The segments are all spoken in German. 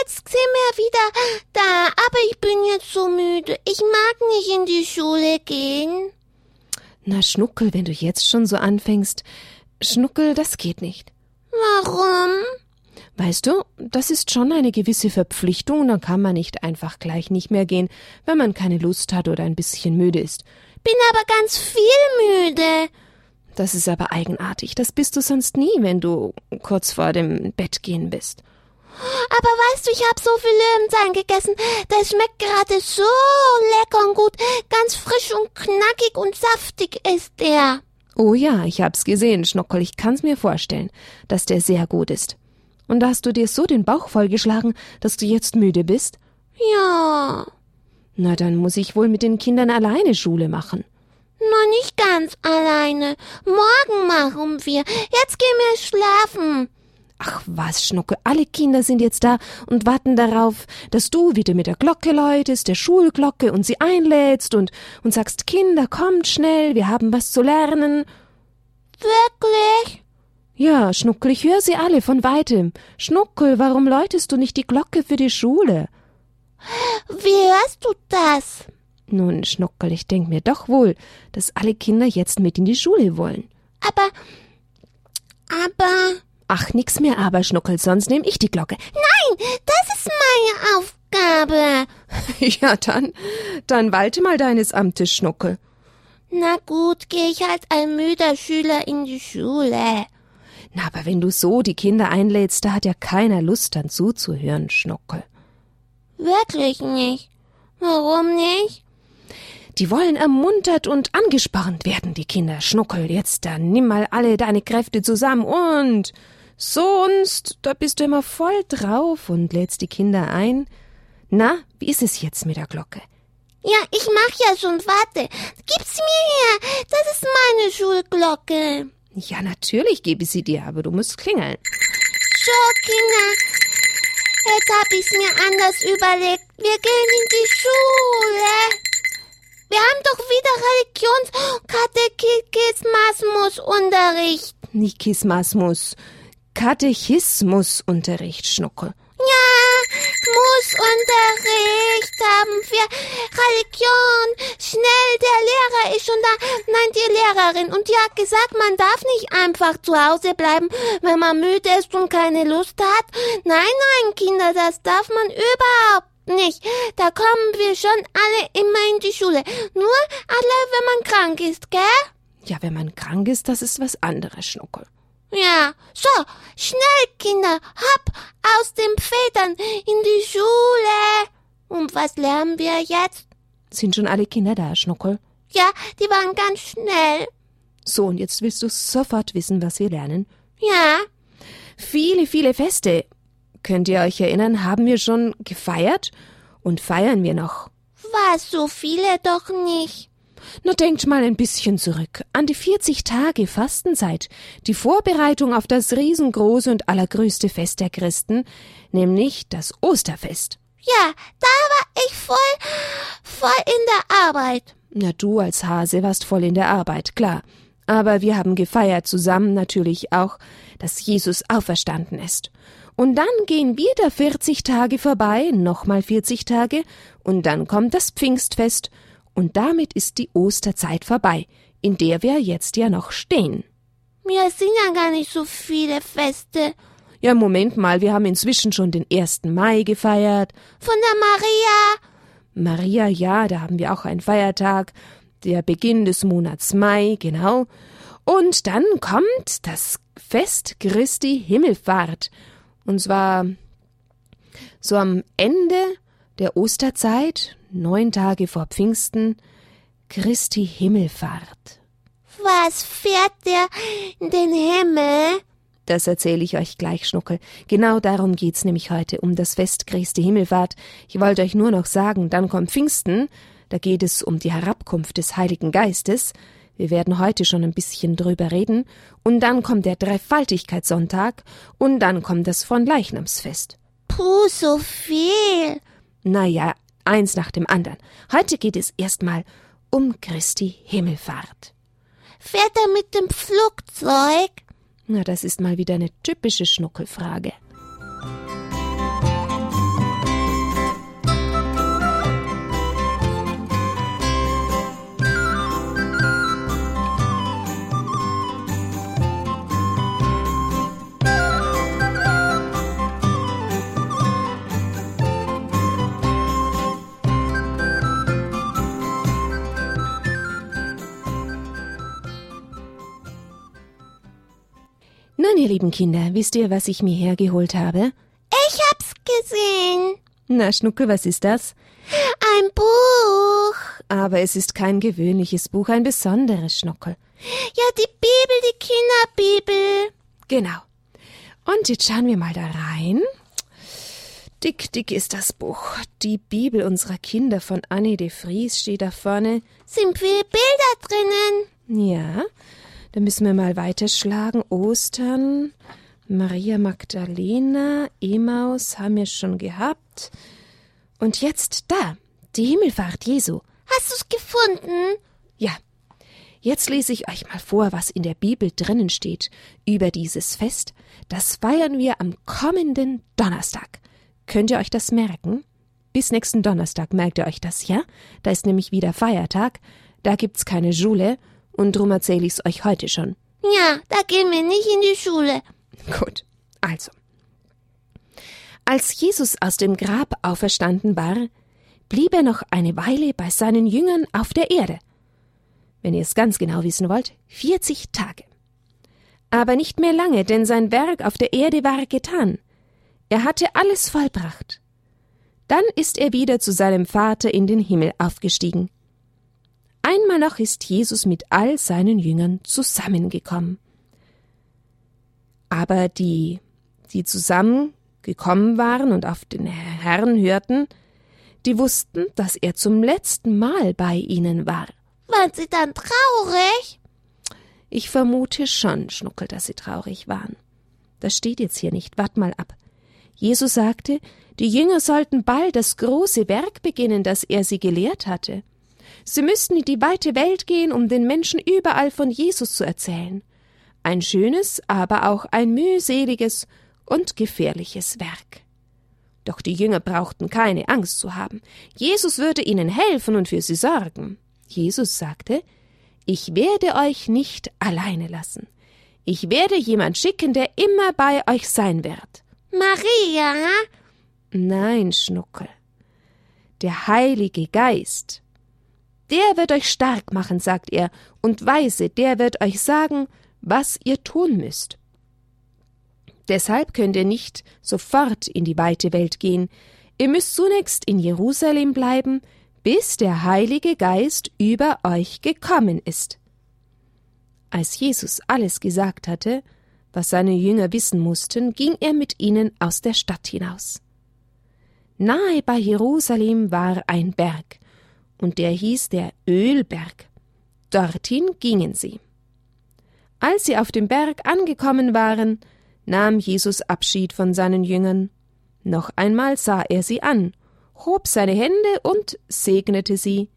jetzt sind wir wieder da, aber ich bin jetzt so müde. Ich mag nicht in die Schule gehen. Na, Schnuckel, wenn du jetzt schon so anfängst. Schnuckel, das geht nicht. Warum? Weißt du, das ist schon eine gewisse Verpflichtung, dann kann man nicht einfach gleich nicht mehr gehen, wenn man keine Lust hat oder ein bisschen müde ist. Bin aber ganz viel müde. Das ist aber eigenartig, das bist du sonst nie, wenn du kurz vor dem Bett gehen bist. Aber weißt du, ich habe so viel Löwenzahn gegessen. Der schmeckt gerade so lecker und gut. Ganz frisch und knackig und saftig ist der. Oh ja, ich hab's gesehen, Schnuckel. Ich kann's mir vorstellen, dass der sehr gut ist. Und hast du dir so den Bauch vollgeschlagen, dass du jetzt müde bist? Ja. Na, dann muss ich wohl mit den Kindern alleine Schule machen. Na, nicht ganz alleine. Morgen machen wir. Jetzt gehen wir schlafen. Ach was, Schnucke, alle Kinder sind jetzt da und warten darauf, dass du wieder mit der Glocke läutest, der Schulglocke, und sie einlädst und, und sagst, Kinder, kommt schnell, wir haben was zu lernen. Wirklich? Ja, Schnuckel, ich höre sie alle von weitem. Schnuckel, warum läutest du nicht die Glocke für die Schule? Wie hörst du das? Nun, Schnuckel, ich denk mir doch wohl, dass alle Kinder jetzt mit in die Schule wollen. Aber, aber, Ach, nix mehr aber, Schnuckel, sonst nehm ich die Glocke. nein, das ist meine Aufgabe. ja, dann, dann walte mal deines Amtes, Schnuckel. Na gut, gehe ich als ein müder Schüler in die Schule. Na, aber wenn du so die Kinder einlädst, da hat ja keiner Lust, dann zuzuhören, Schnuckel. Wirklich nicht. Warum nicht? Die wollen ermuntert und angespornt werden, die Kinder. Schnuckel, jetzt dann nimm mal alle deine Kräfte zusammen und sonst, da bist du immer voll drauf und lädst die Kinder ein. Na, wie ist es jetzt mit der Glocke? Ja, ich mach ja schon, warte. Gib's mir her. Das ist meine Schulglocke. Ja, natürlich gebe ich sie dir, aber du musst klingeln. So, Kinder. Jetzt hab ich's mir anders überlegt. Wir gehen in die Schule. Wir haben doch wieder Religionskatechismusunterricht. Nikismasmus. Katechismusunterricht, Schnuckel. Ja, Mussunterricht haben wir. Religion. Schnell, der Lehrer ist schon da. Nein, die Lehrerin. Und die hat gesagt, man darf nicht einfach zu Hause bleiben, wenn man müde ist und keine Lust hat. Nein, nein, Kinder, das darf man überhaupt nicht. Da kommen wir schon alle immer in die Schule. Nur alle, wenn man krank ist, gell? Ja, wenn man krank ist, das ist was anderes, Schnuckel. Ja, so, schnell, Kinder, hopp, aus den Federn in die Schule. Und was lernen wir jetzt? Sind schon alle Kinder da, Schnuckel? Ja, die waren ganz schnell. So, und jetzt willst du sofort wissen, was wir lernen? Ja, Viele, viele Feste. Könnt ihr euch erinnern, haben wir schon gefeiert? Und feiern wir noch? was, so viele doch nicht. Na, denkt mal ein bisschen zurück an die 40 Tage Fastenzeit, die Vorbereitung auf das riesengroße und allergrößte Fest der Christen, nämlich das Osterfest. Ja, da war ich voll, voll in der Arbeit. Na, du als Hase warst voll in der Arbeit, klar. Aber wir haben gefeiert zusammen natürlich auch, dass Jesus auferstanden ist. Und dann gehen wieder 40 Tage vorbei, nochmal 40 Tage, und dann kommt das Pfingstfest, und damit ist die Osterzeit vorbei, in der wir jetzt ja noch stehen. Mir sind ja gar nicht so viele Feste. Ja, Moment mal, wir haben inzwischen schon den 1. Mai gefeiert. Von der Maria. Maria, ja, da haben wir auch einen Feiertag. Der Beginn des Monats Mai, genau. Und dann kommt das Fest Christi Himmelfahrt. Und zwar so am Ende der Osterzeit, neun Tage vor Pfingsten, Christi Himmelfahrt. Was fährt der in den Himmel? Das erzähle ich euch gleich, Schnuckel. Genau darum geht's nämlich heute, um das Fest Christi Himmelfahrt. Ich wollte euch nur noch sagen, dann kommt Pfingsten, da geht es um die Herabkunft des Heiligen Geistes. Wir werden heute schon ein bisschen drüber reden. Und dann kommt der Dreifaltigkeitssonntag und dann kommt das von Leichnamsfest. Puh, so viel. Naja, eins nach dem anderen. Heute geht es erstmal um Christi Himmelfahrt. Fährt er mit dem Flugzeug? Na, das ist mal wieder eine typische Schnuckelfrage. Ihr lieben Kinder, wisst ihr, was ich mir hergeholt habe? Ich hab's gesehen. Na, Schnuckel, was ist das? Ein Buch. Aber es ist kein gewöhnliches Buch, ein besonderes Schnuckel. Ja, die Bibel, die Kinderbibel. Genau. Und jetzt schauen wir mal da rein. Dick, dick ist das Buch. Die Bibel unserer Kinder von Annie de Vries steht da vorne. Sind viele Bilder drinnen. Ja, da müssen wir mal weiterschlagen. Ostern, Maria Magdalena, Emaus haben wir schon gehabt. Und jetzt da, die Himmelfahrt Jesu. Hast du's gefunden? Ja. Jetzt lese ich euch mal vor, was in der Bibel drinnen steht über dieses Fest. Das feiern wir am kommenden Donnerstag. Könnt ihr euch das merken? Bis nächsten Donnerstag merkt ihr euch das, ja? Da ist nämlich wieder Feiertag, da gibt's keine Schule und drum erzähle ich's euch heute schon. Ja, da gehen wir nicht in die Schule. Gut, also. Als Jesus aus dem Grab auferstanden war, blieb er noch eine Weile bei seinen Jüngern auf der Erde. Wenn ihr es ganz genau wissen wollt, 40 Tage. Aber nicht mehr lange, denn sein Werk auf der Erde war getan. Er hatte alles vollbracht. Dann ist er wieder zu seinem Vater in den Himmel aufgestiegen. Einmal noch ist Jesus mit all seinen Jüngern zusammengekommen. Aber die, die zusammengekommen waren und auf den Herrn hörten, die wussten, dass er zum letzten Mal bei ihnen war. Waren sie dann traurig? Ich vermute schon, Schnuckel, dass sie traurig waren. Das steht jetzt hier nicht. Wart mal ab. Jesus sagte, die Jünger sollten bald das große Werk beginnen, das er sie gelehrt hatte. Sie müssten in die weite Welt gehen, um den Menschen überall von Jesus zu erzählen. Ein schönes, aber auch ein mühseliges und gefährliches Werk. Doch die Jünger brauchten keine Angst zu haben. Jesus würde ihnen helfen und für sie sorgen. Jesus sagte, ich werde euch nicht alleine lassen. Ich werde jemand schicken, der immer bei euch sein wird. Maria? Nein, Schnuckel. Der Heilige Geist. Der wird euch stark machen, sagt er, und weise, der wird euch sagen, was ihr tun müsst. Deshalb könnt ihr nicht sofort in die weite Welt gehen. Ihr müsst zunächst in Jerusalem bleiben, bis der Heilige Geist über euch gekommen ist. Als Jesus alles gesagt hatte, was seine Jünger wissen mussten, ging er mit ihnen aus der Stadt hinaus. Nahe bei Jerusalem war ein Berg, und der hieß der Ölberg. Dorthin gingen sie. Als sie auf dem Berg angekommen waren, nahm Jesus Abschied von seinen Jüngern. Noch einmal sah er sie an, hob seine Hände und segnete sie.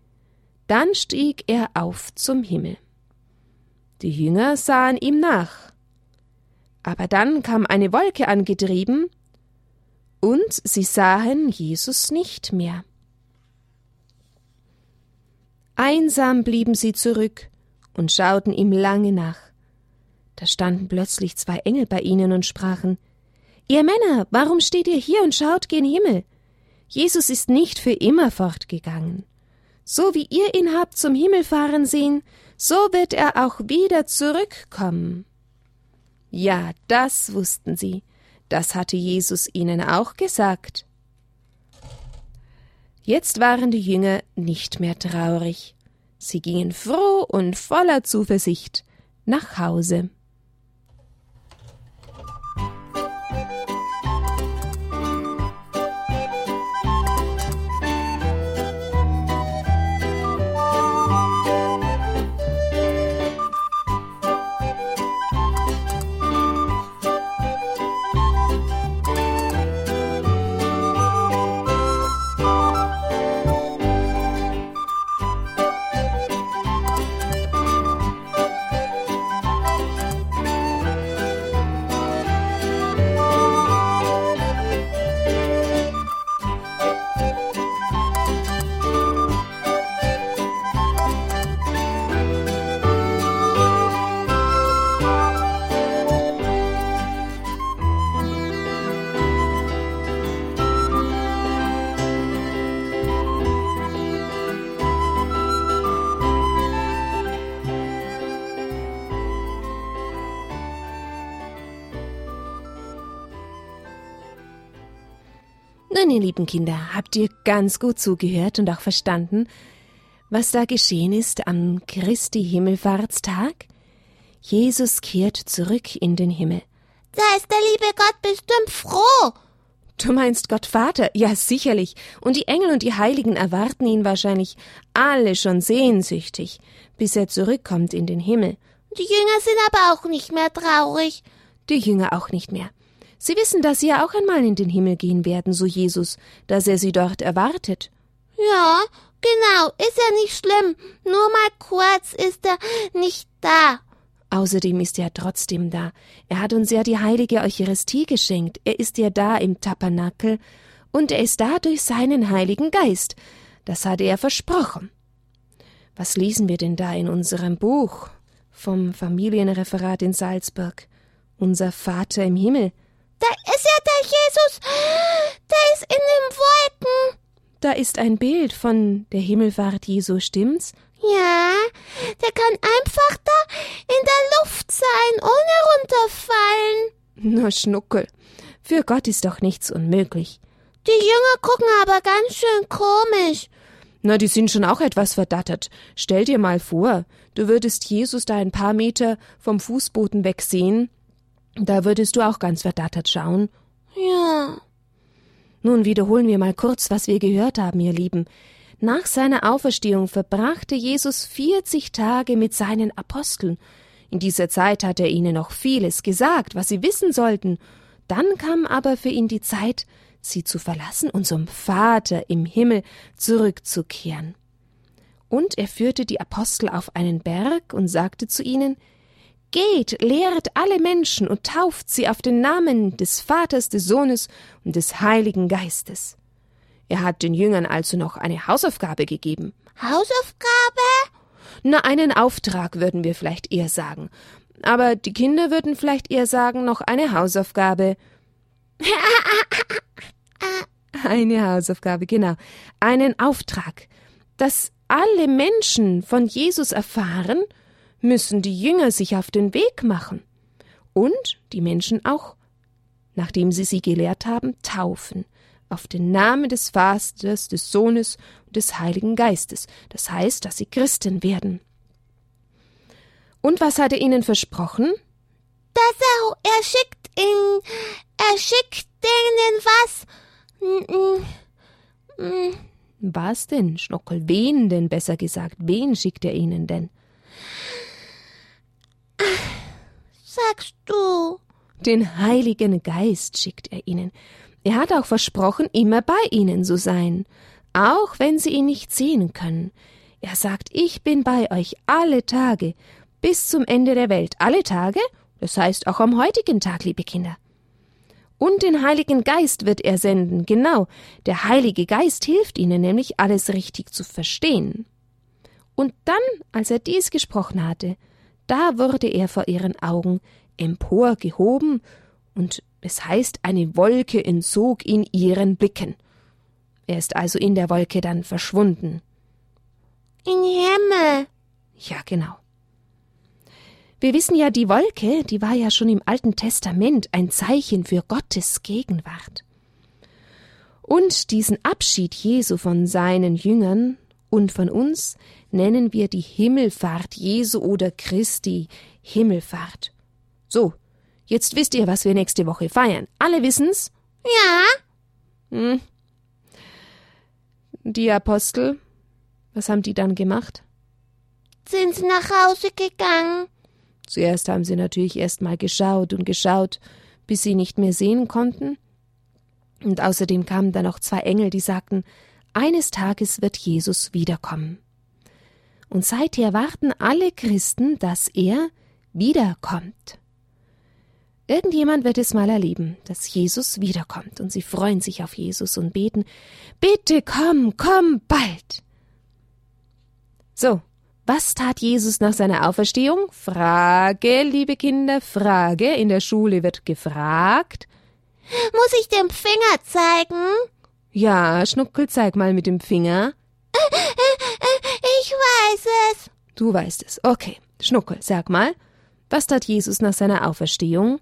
Dann stieg er auf zum Himmel. Die Jünger sahen ihm nach. Aber dann kam eine Wolke angetrieben, und sie sahen Jesus nicht mehr. Einsam blieben sie zurück und schauten ihm lange nach. Da standen plötzlich zwei Engel bei ihnen und sprachen Ihr Männer, warum steht ihr hier und schaut gen Himmel? Jesus ist nicht für immer fortgegangen. So wie ihr ihn habt zum Himmel fahren sehen, so wird er auch wieder zurückkommen. Ja, das wussten sie, das hatte Jesus ihnen auch gesagt. Jetzt waren die Jünger nicht mehr traurig, sie gingen froh und voller Zuversicht nach Hause. Nun, ihr lieben Kinder, habt ihr ganz gut zugehört und auch verstanden, was da geschehen ist am Christi Himmelfahrtstag? Jesus kehrt zurück in den Himmel. Da ist der liebe Gott bestimmt froh. Du meinst Gott Vater? Ja, sicherlich. Und die Engel und die Heiligen erwarten ihn wahrscheinlich alle schon sehnsüchtig, bis er zurückkommt in den Himmel. Die Jünger sind aber auch nicht mehr traurig. Die Jünger auch nicht mehr. Sie wissen, dass sie ja auch einmal in den Himmel gehen werden, so Jesus, dass er sie dort erwartet. Ja, genau, ist ja nicht schlimm. Nur mal kurz ist er nicht da. Außerdem ist er trotzdem da. Er hat uns ja die heilige Eucharistie geschenkt. Er ist ja da im Tabernakel und er ist da durch seinen Heiligen Geist. Das hat er versprochen. Was lesen wir denn da in unserem Buch vom Familienreferat in Salzburg? Unser Vater im Himmel. Da ist ja der Jesus. Der ist in den Wolken. Da ist ein Bild von der Himmelfahrt Jesu, stimmt's? Ja, der kann einfach da in der Luft sein, ohne runterfallen. Na, Schnuckel, für Gott ist doch nichts unmöglich. Die Jünger gucken aber ganz schön komisch. Na, die sind schon auch etwas verdattert. Stell dir mal vor, du würdest Jesus da ein paar Meter vom Fußboden wegsehen. Da würdest du auch ganz verdattert schauen. Ja. Nun wiederholen wir mal kurz, was wir gehört haben, ihr Lieben. Nach seiner Auferstehung verbrachte Jesus vierzig Tage mit seinen Aposteln. In dieser Zeit hat er ihnen noch vieles gesagt, was sie wissen sollten. Dann kam aber für ihn die Zeit, sie zu verlassen und zum Vater im Himmel zurückzukehren. Und er führte die Apostel auf einen Berg und sagte zu ihnen Geht, lehret alle Menschen und tauft sie auf den Namen des Vaters, des Sohnes und des Heiligen Geistes. Er hat den Jüngern also noch eine Hausaufgabe gegeben. Hausaufgabe? Na, einen Auftrag würden wir vielleicht eher sagen. Aber die Kinder würden vielleicht eher sagen, noch eine Hausaufgabe. eine Hausaufgabe, genau. Einen Auftrag. Dass alle Menschen von Jesus erfahren, müssen die Jünger sich auf den Weg machen. Und die Menschen auch, nachdem sie sie gelehrt haben, taufen auf den Namen des Vaters, des Sohnes und des Heiligen Geistes. Das heißt, dass sie Christen werden. Und was hat er ihnen versprochen? Dass er, er schickt ihn, er schickt denen was. Was denn, Schnockel? Wen denn, besser gesagt? Wen schickt er ihnen denn? Sagst du? Den Heiligen Geist schickt er ihnen. Er hat auch versprochen, immer bei ihnen zu sein, auch wenn sie ihn nicht sehen können. Er sagt, ich bin bei euch alle Tage, bis zum Ende der Welt. Alle Tage? Das heißt auch am heutigen Tag, liebe Kinder. Und den Heiligen Geist wird er senden, genau. Der Heilige Geist hilft ihnen nämlich, alles richtig zu verstehen. Und dann, als er dies gesprochen hatte, da wurde er vor ihren Augen emporgehoben und es heißt, eine Wolke entzog ihn ihren Blicken. Er ist also in der Wolke dann verschwunden. In Himmel. Ja, genau. Wir wissen ja, die Wolke, die war ja schon im Alten Testament ein Zeichen für Gottes Gegenwart. Und diesen Abschied Jesu von seinen Jüngern und von uns nennen wir die Himmelfahrt Jesu oder Christi Himmelfahrt. So, Jetzt wisst ihr, was wir nächste Woche feiern. Alle wissen's? Ja. Hm. Die Apostel, was haben die dann gemacht? Sind sie nach Hause gegangen? Zuerst haben sie natürlich erst mal geschaut und geschaut, bis sie nicht mehr sehen konnten. Und außerdem kamen dann noch zwei Engel, die sagten, eines Tages wird Jesus wiederkommen. Und seither warten alle Christen, dass er wiederkommt. Irgendjemand wird es mal erleben, dass Jesus wiederkommt, und sie freuen sich auf Jesus und beten Bitte komm, komm bald. So, was tat Jesus nach seiner Auferstehung? Frage, liebe Kinder, Frage. In der Schule wird gefragt. Muss ich den Finger zeigen? Ja, Schnuckel, zeig mal mit dem Finger. Ich weiß es. Du weißt es. Okay. Schnuckel, sag mal. Was tat Jesus nach seiner Auferstehung?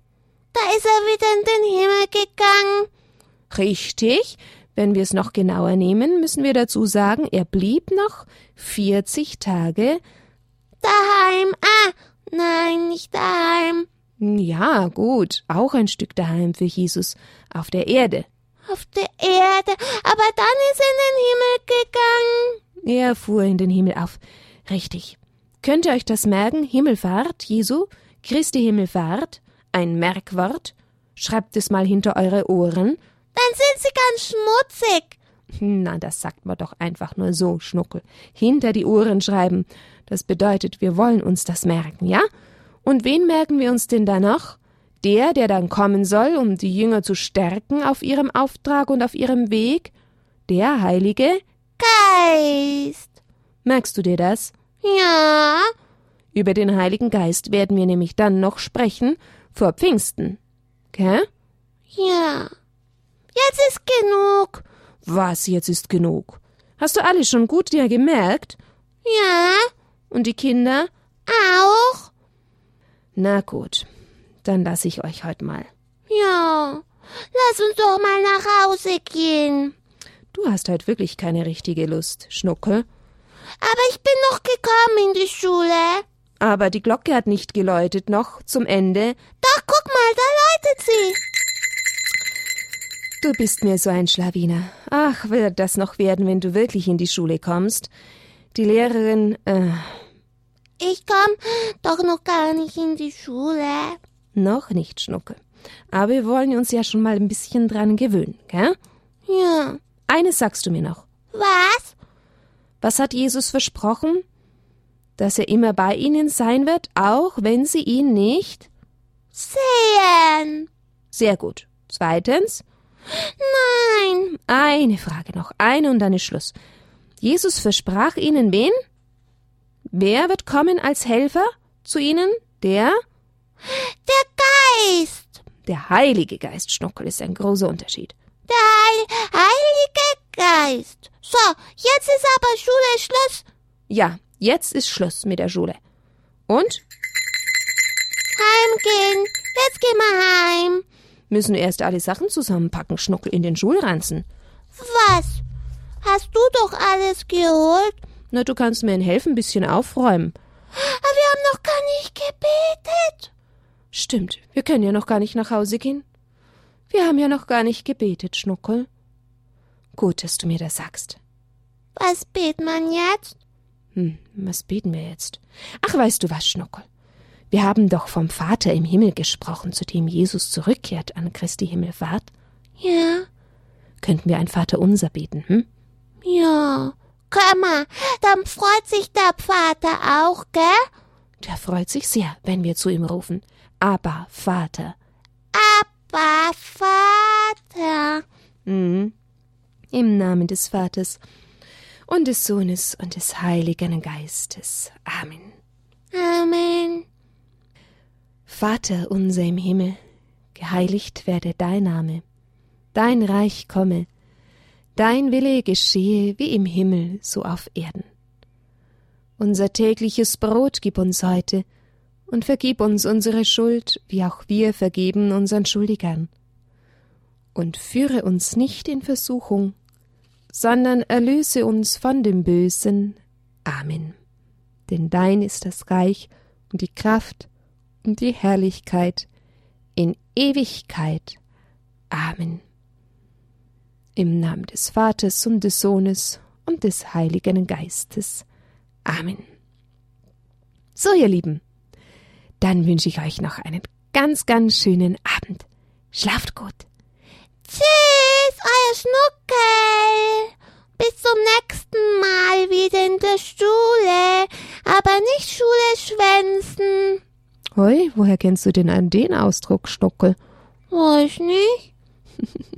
Da ist er wieder in den Himmel gegangen. Richtig. Wenn wir es noch genauer nehmen, müssen wir dazu sagen, er blieb noch 40 Tage daheim. Ah, nein, nicht daheim. Ja, gut, auch ein Stück daheim für Jesus, auf der Erde. Auf der Erde, aber dann ist er in den Himmel gegangen. Er fuhr in den Himmel auf. Richtig. Könnt ihr euch das merken? Himmelfahrt Jesu, Christi Himmelfahrt, ein Merkwort. Schreibt es mal hinter eure Ohren. Dann sind sie ganz schmutzig. Na, das sagt man doch einfach nur so, Schnuckel. Hinter die Ohren schreiben. Das bedeutet, wir wollen uns das merken, ja? Und wen merken wir uns denn da noch? Der, der dann kommen soll, um die Jünger zu stärken auf ihrem Auftrag und auf ihrem Weg? Der Heilige Geist. Merkst du dir das? Ja. Über den Heiligen Geist werden wir nämlich dann noch sprechen vor Pfingsten. Gell? Ja. Jetzt ist genug. Was jetzt ist genug? Hast du alles schon gut dir gemerkt? Ja. Und die Kinder? Auch. Na gut, dann lass ich euch heute mal. Ja. Lass uns doch mal nach Hause gehen. Du hast heute wirklich keine richtige Lust, Schnuckel. Aber ich bin noch gekommen in die Schule. Aber die Glocke hat nicht geläutet noch zum Ende. Doch, guck mal, da läutet sie. Du bist mir so ein Schlawiner. Ach, wird das noch werden, wenn du wirklich in die Schule kommst. Die Lehrerin, äh, Ich komm doch noch gar nicht in die Schule. Noch nicht, Schnucke. Aber wir wollen uns ja schon mal ein bisschen dran gewöhnen, gell? Ja. Eines sagst du mir noch. Was? Was hat Jesus versprochen? Dass er immer bei ihnen sein wird, auch wenn sie ihn nicht? Sehen. Sehr gut. Zweitens, Nein. eine Frage noch, eine und dann ist Schluss. Jesus versprach ihnen wen? Wer wird kommen als Helfer zu ihnen? Der? Der Geist. Der Heilige Geist, Schnuckel, ist ein großer Unterschied. Der Heil Heilige Geist. So, jetzt ist aber Schule Schluss. Ja, jetzt ist Schluss mit der Schule. Und? Heimgehen. Jetzt gehen wir heim. Müssen erst alle Sachen zusammenpacken, Schnuckel in den Schulranzen. Was? Hast du doch alles geholt? Na, du kannst mir helfen, ein bisschen aufräumen. Aber wir haben noch gar nicht gebetet. Stimmt, wir können ja noch gar nicht nach Hause gehen. Wir haben ja noch gar nicht gebetet, Schnuckel. Gut, dass du mir das sagst. Was bet man jetzt? Hm, was beten wir jetzt? Ach, weißt du was, Schnuckel? Wir haben doch vom Vater im Himmel gesprochen, zu dem Jesus zurückkehrt an Christi Himmelfahrt. Ja. Könnten wir ein Vaterunser beten, hm? Ja. Komm mal, dann freut sich der Vater auch, gell? Der freut sich sehr, wenn wir zu ihm rufen. Aber Vater. Aber Vater. Mhm. Im Namen des Vaters und des Sohnes und des Heiligen Geistes. Amen. Amen. Vater unser im Himmel, geheiligt werde dein Name, dein Reich komme, dein Wille geschehe wie im Himmel so auf Erden. Unser tägliches Brot gib uns heute und vergib uns unsere Schuld, wie auch wir vergeben unseren Schuldigern. Und führe uns nicht in Versuchung, sondern erlöse uns von dem Bösen. Amen. Denn dein ist das Reich und die Kraft und die Herrlichkeit in Ewigkeit. Amen. Im Namen des Vaters und des Sohnes und des Heiligen Geistes. Amen. So, ihr Lieben, dann wünsche ich euch noch einen ganz, ganz schönen Abend. Schlaft gut. Tschüss, euer Schnuckel. Bis zum nächsten Mal wieder in der Schule. Aber nicht Schule schwänzen. Hoi, woher kennst du denn an den Ausdruck, Schnuckel? Weiß nicht.